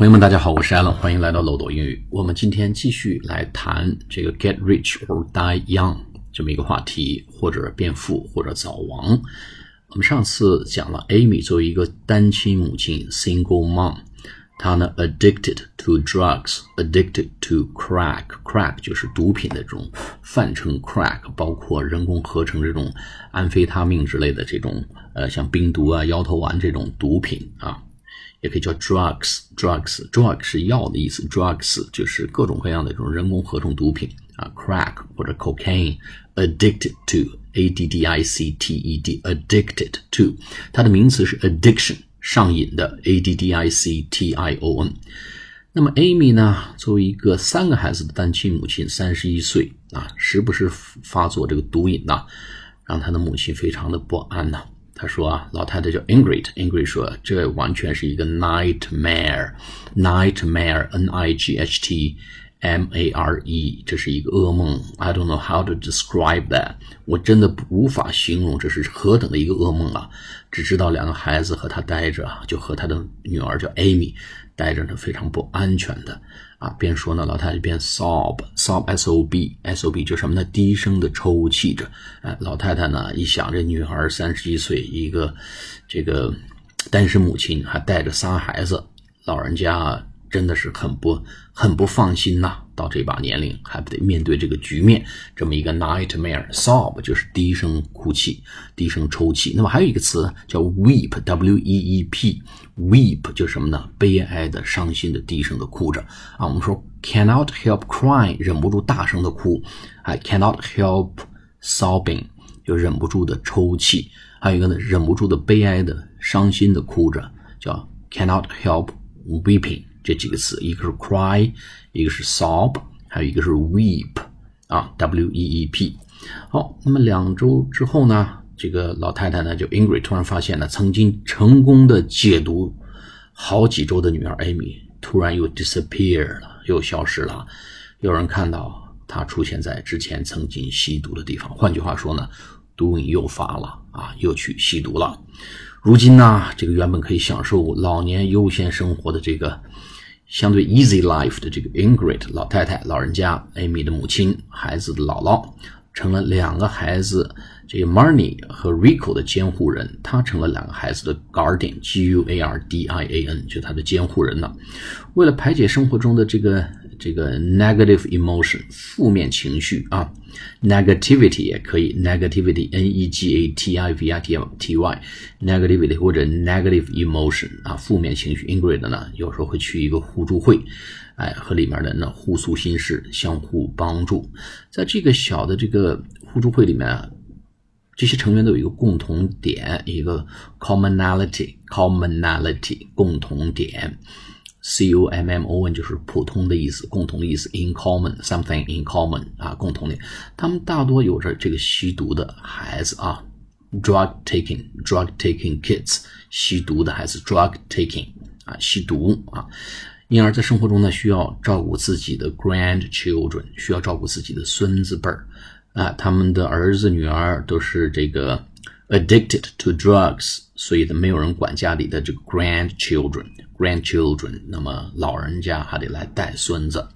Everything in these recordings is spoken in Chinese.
朋友们，大家好，我是 Allen，欢迎来到漏斗英语。我们今天继续来谈这个 “get rich or die young” 这么一个话题，或者变富，或者早亡。我们上次讲了 Amy 作为一个单亲母亲 （single mom），她呢 addicted to drugs，addicted to crack，crack 就是毒品的这种泛称，crack 包括人工合成这种安非他命之类的这种呃像冰毒啊、摇头丸这种毒品啊。也可以叫 drugs，drugs，drug 是药的意思，drugs 就是各种各样的这种人工合成毒品啊，crack 或者 cocaine，addicted to，a d d i c t e d，addicted to，它的名词是 addiction，上瘾的，a d d i c t i o n。那么 Amy 呢，作为一个三个孩子的单亲母亲，三十一岁啊，时不时发作这个毒瘾呐，让她的母亲非常的不安呐。他说啊，老太太叫 Ingrid，Ingrid 说这完全是一个 nightmare，nightmare，n i g h t m a r e，这是一个噩梦。I don't know how to describe that，我真的无法形容这是何等的一个噩梦啊！只知道两个孩子和他待着，就和他的女儿叫 Amy 待着呢，非常不安全的。啊，边说呢，老太太边 sob，sob s o b s o b 就什么呢？低声的抽泣着。哎，老太太呢一想，这女孩三十一岁，一个这个单身母亲，还带着仨孩子，老人家。真的是很不很不放心呐！到这把年龄还不得面对这个局面，这么一个 nightmare，sob 就是低声哭泣、低声抽泣。那么还有一个词叫 weep，w e e p，weep 就是什么呢？悲哀的、伤心的、低声的哭着啊。我们说 cannot help crying，忍不住大声的哭；还 cannot help sobbing，就忍不住的抽泣。还有一个呢，忍不住的悲哀的、伤心的哭着，叫 cannot help weeping。这几个词，一个是 cry，一个是 sob，还有一个是 weep，啊，w e e p。好，那么两周之后呢，这个老太太呢，就 Ingrid 突然发现了，曾经成功的解毒好几周的女儿 Amy，突然又 disappear 了，又消失了。有人看到她出现在之前曾经吸毒的地方，换句话说呢，毒瘾又发了啊，又去吸毒了。如今呢，这个原本可以享受老年悠闲生活的这个相对 easy life 的这个 Ingrid 老太太，老人家 Amy 的母亲，孩子的姥姥，成了两个孩子这个 Marnie 和 Rico 的监护人。他成了两个孩子的 guardian，G U A R D I A N，就他的监护人了。为了排解生活中的这个。这个 negative emotion 负面情绪啊，negativity 也可以，negativity，n e g a t i v i t t y，negativity 或者 negative emotion 啊，负面情绪。Ingrid 呢，有时候会去一个互助会，哎，和里面的人互诉心事，相互帮助。在这个小的这个互助会里面啊，这些成员都有一个共同点，一个 commonality，commonality 共同点。C O M M O N 就是普通的意思，共同的意思。In common，something in common 啊，共同的。他们大多有着这个吸毒的孩子啊，drug taking，drug taking kids，吸毒的孩子，drug taking 啊，吸毒啊。因而，在生活中呢，需要照顾自己的 grandchildren，需要照顾自己的孙子辈儿啊。他们的儿子女儿都是这个 addicted to drugs，所以呢，没有人管家里的这个 grandchildren。grandchildren，那么老人家还得来带孙子。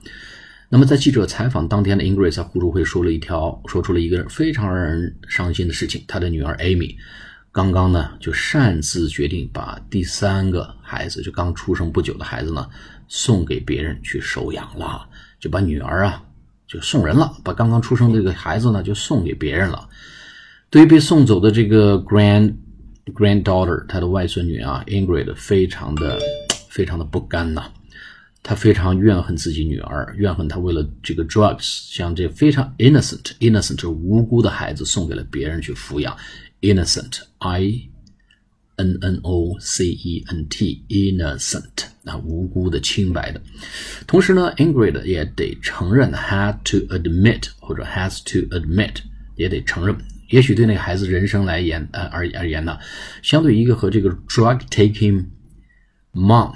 那么在记者采访当天的 Ingrid 在互助会说了一条，说出了一个非常让人伤心的事情：他的女儿 Amy 刚刚呢就擅自决定把第三个孩子，就刚出生不久的孩子呢送给别人去收养了，就把女儿啊就送人了，把刚刚出生这个孩子呢就送给别人了。对于被送走的这个 grand granddaughter，他的外孙女啊，Ingrid 非常的。非常的不甘呐，他非常怨恨自己女儿，怨恨他为了这个 drugs，将这非常 innocent，innocent 无辜的孩子送给了别人去抚养，innocent，i n n o c e n t，innocent 啊，无辜的、清白的。同时呢，Ingrid 也得承认，had to admit 或者 has to admit 也得承认，也许对那个孩子人生来言呃而而言呢，相对一个和这个 drug taking mom。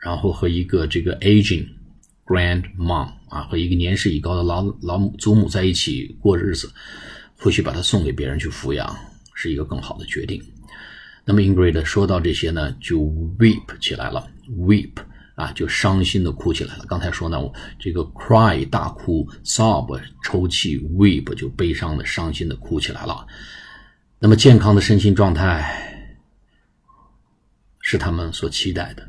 然后和一个这个 aging grandmom 啊，和一个年事已高的老老母祖母在一起过日子，或许把他送给别人去抚养，是一个更好的决定。那么 Ingrid 说到这些呢，就 weep 起来了，weep 啊，就伤心的哭起来了。刚才说呢，我这个 cry 大哭，sob 抽泣，weep 就悲伤的、伤心的哭起来了。那么健康的身心状态是他们所期待的，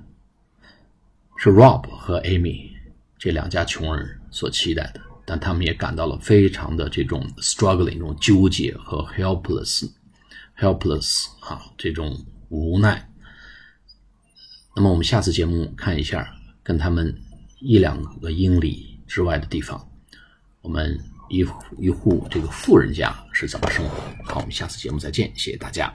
是 Rob 和 Amy 这两家穷人所期待的，但他们也感到了非常的这种 struggling，这种纠结和 helpless，helpless 啊，这种无奈。那么我们下次节目看一下，跟他们一两个英里之外的地方，我们一一户这个富人家是怎么生活。好，我们下次节目再见，谢谢大家。